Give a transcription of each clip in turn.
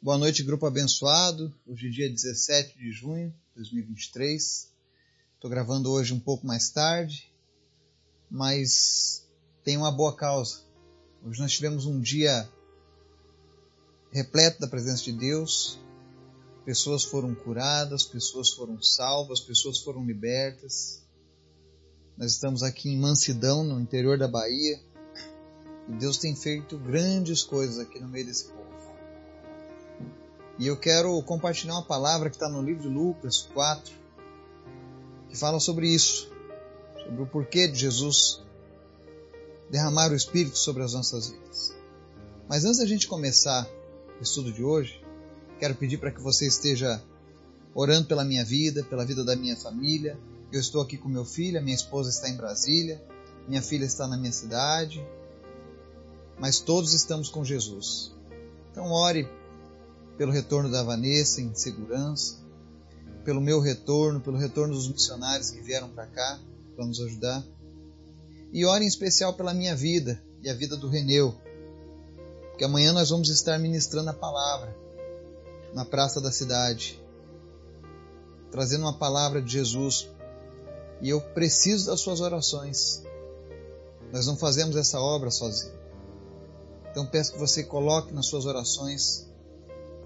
Boa noite, grupo abençoado. Hoje é dia 17 de junho de 2023. Estou gravando hoje um pouco mais tarde, mas tem uma boa causa. Hoje nós tivemos um dia repleto da presença de Deus. Pessoas foram curadas, pessoas foram salvas, pessoas foram libertas. Nós estamos aqui em Mansidão, no interior da Bahia, e Deus tem feito grandes coisas aqui no meio desse povo. E eu quero compartilhar uma palavra que está no livro de Lucas 4, que fala sobre isso, sobre o porquê de Jesus derramar o Espírito sobre as nossas vidas. Mas antes da gente começar o estudo de hoje, quero pedir para que você esteja orando pela minha vida, pela vida da minha família. Eu estou aqui com meu filho, minha esposa está em Brasília, minha filha está na minha cidade, mas todos estamos com Jesus. Então ore pelo retorno da Vanessa em segurança, pelo meu retorno, pelo retorno dos missionários que vieram para cá para nos ajudar. E ore em especial pela minha vida e a vida do Reneu, porque amanhã nós vamos estar ministrando a palavra na praça da cidade, trazendo uma palavra de Jesus. E eu preciso das suas orações. Nós não fazemos essa obra sozinho. Então peço que você coloque nas suas orações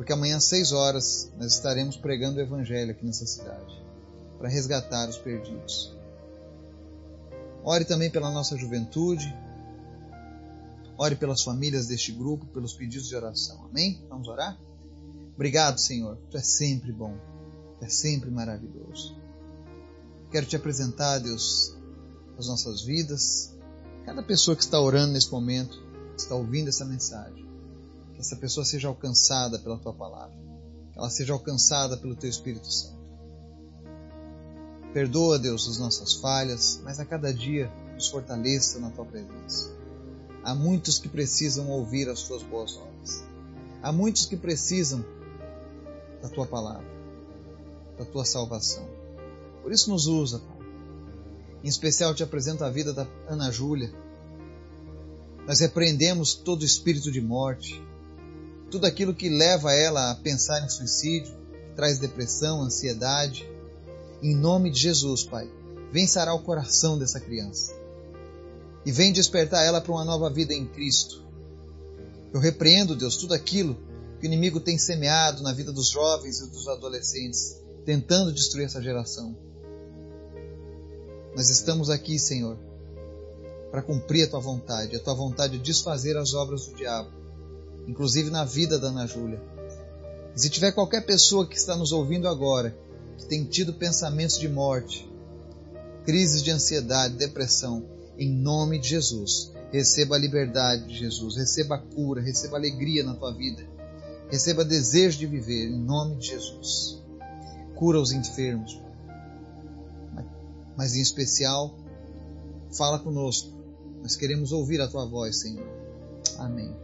porque amanhã às seis horas nós estaremos pregando o Evangelho aqui nessa cidade, para resgatar os perdidos. Ore também pela nossa juventude, ore pelas famílias deste grupo, pelos pedidos de oração. Amém? Vamos orar? Obrigado, Senhor. Tu é sempre bom, tu é sempre maravilhoso. Quero te apresentar, Deus, as nossas vidas, cada pessoa que está orando nesse momento, está ouvindo essa mensagem essa pessoa seja alcançada pela tua palavra, que ela seja alcançada pelo teu Espírito Santo. Perdoa, Deus, as nossas falhas, mas a cada dia nos fortaleça na tua presença. Há muitos que precisam ouvir as tuas boas novas. Há muitos que precisam da tua palavra, da tua salvação. Por isso nos usa, Pai. Em especial te apresento a vida da Ana Júlia. Nós repreendemos todo espírito de morte, tudo aquilo que leva ela a pensar em suicídio, que traz depressão, ansiedade. Em nome de Jesus, Pai, sarar o coração dessa criança e vem despertar ela para uma nova vida em Cristo. Eu repreendo, Deus, tudo aquilo que o inimigo tem semeado na vida dos jovens e dos adolescentes, tentando destruir essa geração. Nós estamos aqui, Senhor, para cumprir a tua vontade, a tua vontade de desfazer as obras do diabo inclusive na vida da Ana Júlia. E se tiver qualquer pessoa que está nos ouvindo agora, que tem tido pensamentos de morte, crises de ansiedade, depressão, em nome de Jesus, receba a liberdade de Jesus, receba a cura, receba a alegria na tua vida, receba desejo de viver, em nome de Jesus. Cura os enfermos, mas em especial, fala conosco. Nós queremos ouvir a tua voz, Senhor. Amém.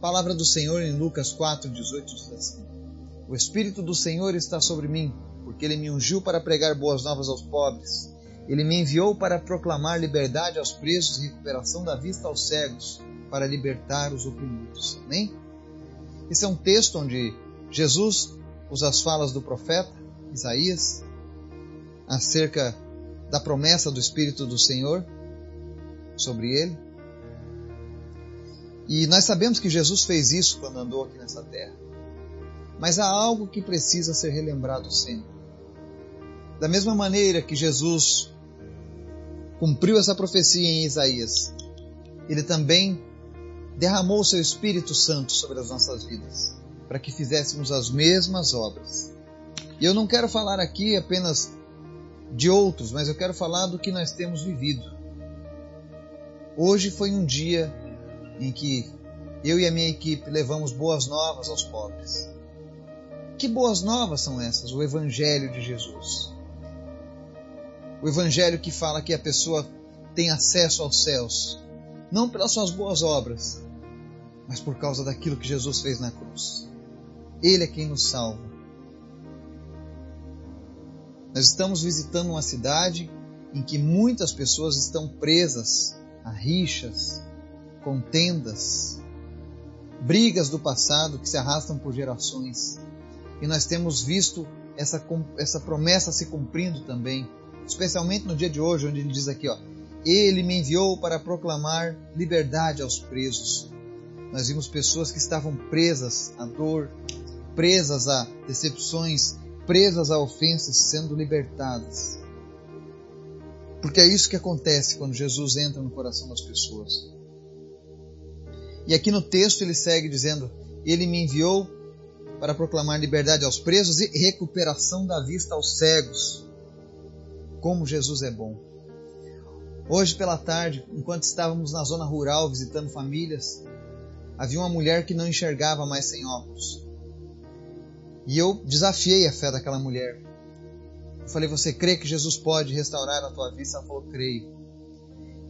Palavra do Senhor em Lucas 4, 18 diz assim: O Espírito do Senhor está sobre mim, porque ele me ungiu para pregar boas novas aos pobres. Ele me enviou para proclamar liberdade aos presos e recuperação da vista aos cegos, para libertar os oprimidos. Amém? Esse é um texto onde Jesus usa as falas do profeta Isaías acerca da promessa do Espírito do Senhor sobre ele. E nós sabemos que Jesus fez isso quando andou aqui nessa terra. Mas há algo que precisa ser relembrado sempre. Da mesma maneira que Jesus cumpriu essa profecia em Isaías, ele também derramou o seu Espírito Santo sobre as nossas vidas, para que fizéssemos as mesmas obras. E eu não quero falar aqui apenas de outros, mas eu quero falar do que nós temos vivido. Hoje foi um dia em que eu e a minha equipe levamos boas novas aos pobres. Que boas novas são essas? O Evangelho de Jesus. O Evangelho que fala que a pessoa tem acesso aos céus, não pelas suas boas obras, mas por causa daquilo que Jesus fez na cruz. Ele é quem nos salva. Nós estamos visitando uma cidade em que muitas pessoas estão presas a rixas, contendas, brigas do passado que se arrastam por gerações. E nós temos visto essa, essa promessa se cumprindo também, especialmente no dia de hoje, onde ele diz aqui, ó, ele me enviou para proclamar liberdade aos presos. Nós vimos pessoas que estavam presas à dor, presas a decepções, presas a ofensas, sendo libertadas. Porque é isso que acontece quando Jesus entra no coração das pessoas. E aqui no texto ele segue dizendo: Ele me enviou para proclamar liberdade aos presos e recuperação da vista aos cegos. Como Jesus é bom. Hoje pela tarde, enquanto estávamos na zona rural visitando famílias, havia uma mulher que não enxergava mais sem óculos. E eu desafiei a fé daquela mulher. Eu falei: Você crê que Jesus pode restaurar a tua vista? Ela falou: Creio.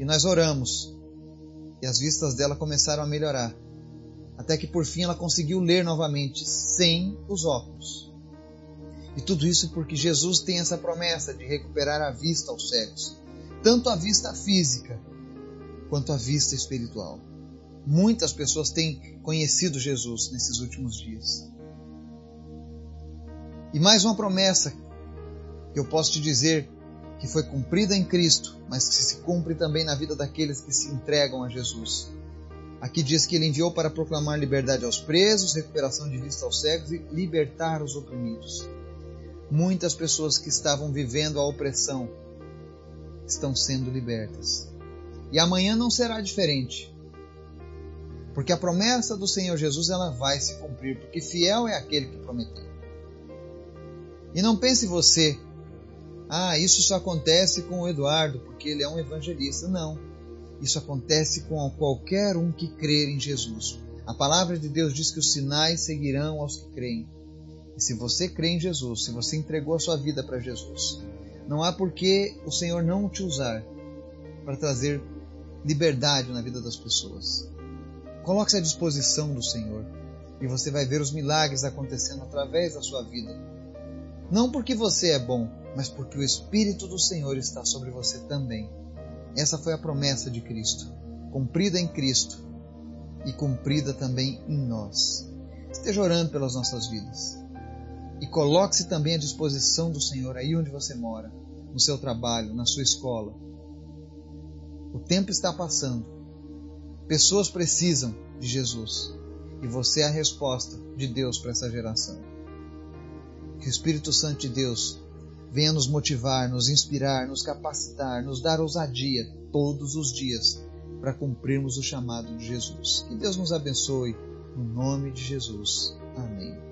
E nós oramos. E as vistas dela começaram a melhorar. Até que por fim ela conseguiu ler novamente, sem os óculos. E tudo isso porque Jesus tem essa promessa de recuperar a vista aos cegos, tanto a vista física quanto a vista espiritual. Muitas pessoas têm conhecido Jesus nesses últimos dias. E mais uma promessa que eu posso te dizer que foi cumprida em Cristo, mas que se cumpre também na vida daqueles que se entregam a Jesus. Aqui diz que ele enviou para proclamar liberdade aos presos, recuperação de vista aos cegos e libertar os oprimidos. Muitas pessoas que estavam vivendo a opressão estão sendo libertas. E amanhã não será diferente. Porque a promessa do Senhor Jesus ela vai se cumprir, porque fiel é aquele que prometeu. E não pense você, ah, isso só acontece com o Eduardo, porque ele é um evangelista. Não. Isso acontece com qualquer um que crer em Jesus. A palavra de Deus diz que os sinais seguirão aos que creem. E se você crê em Jesus, se você entregou a sua vida para Jesus, não há por que o Senhor não te usar para trazer liberdade na vida das pessoas. Coloque-se à disposição do Senhor e você vai ver os milagres acontecendo através da sua vida. Não porque você é bom, mas porque o Espírito do Senhor está sobre você também. Essa foi a promessa de Cristo, cumprida em Cristo e cumprida também em nós. Esteja orando pelas nossas vidas. E coloque-se também à disposição do Senhor aí onde você mora, no seu trabalho, na sua escola. O tempo está passando. Pessoas precisam de Jesus. E você é a resposta de Deus para essa geração. Que o Espírito Santo de Deus venha nos motivar, nos inspirar, nos capacitar, nos dar ousadia todos os dias para cumprirmos o chamado de Jesus. Que Deus nos abençoe, no nome de Jesus. Amém.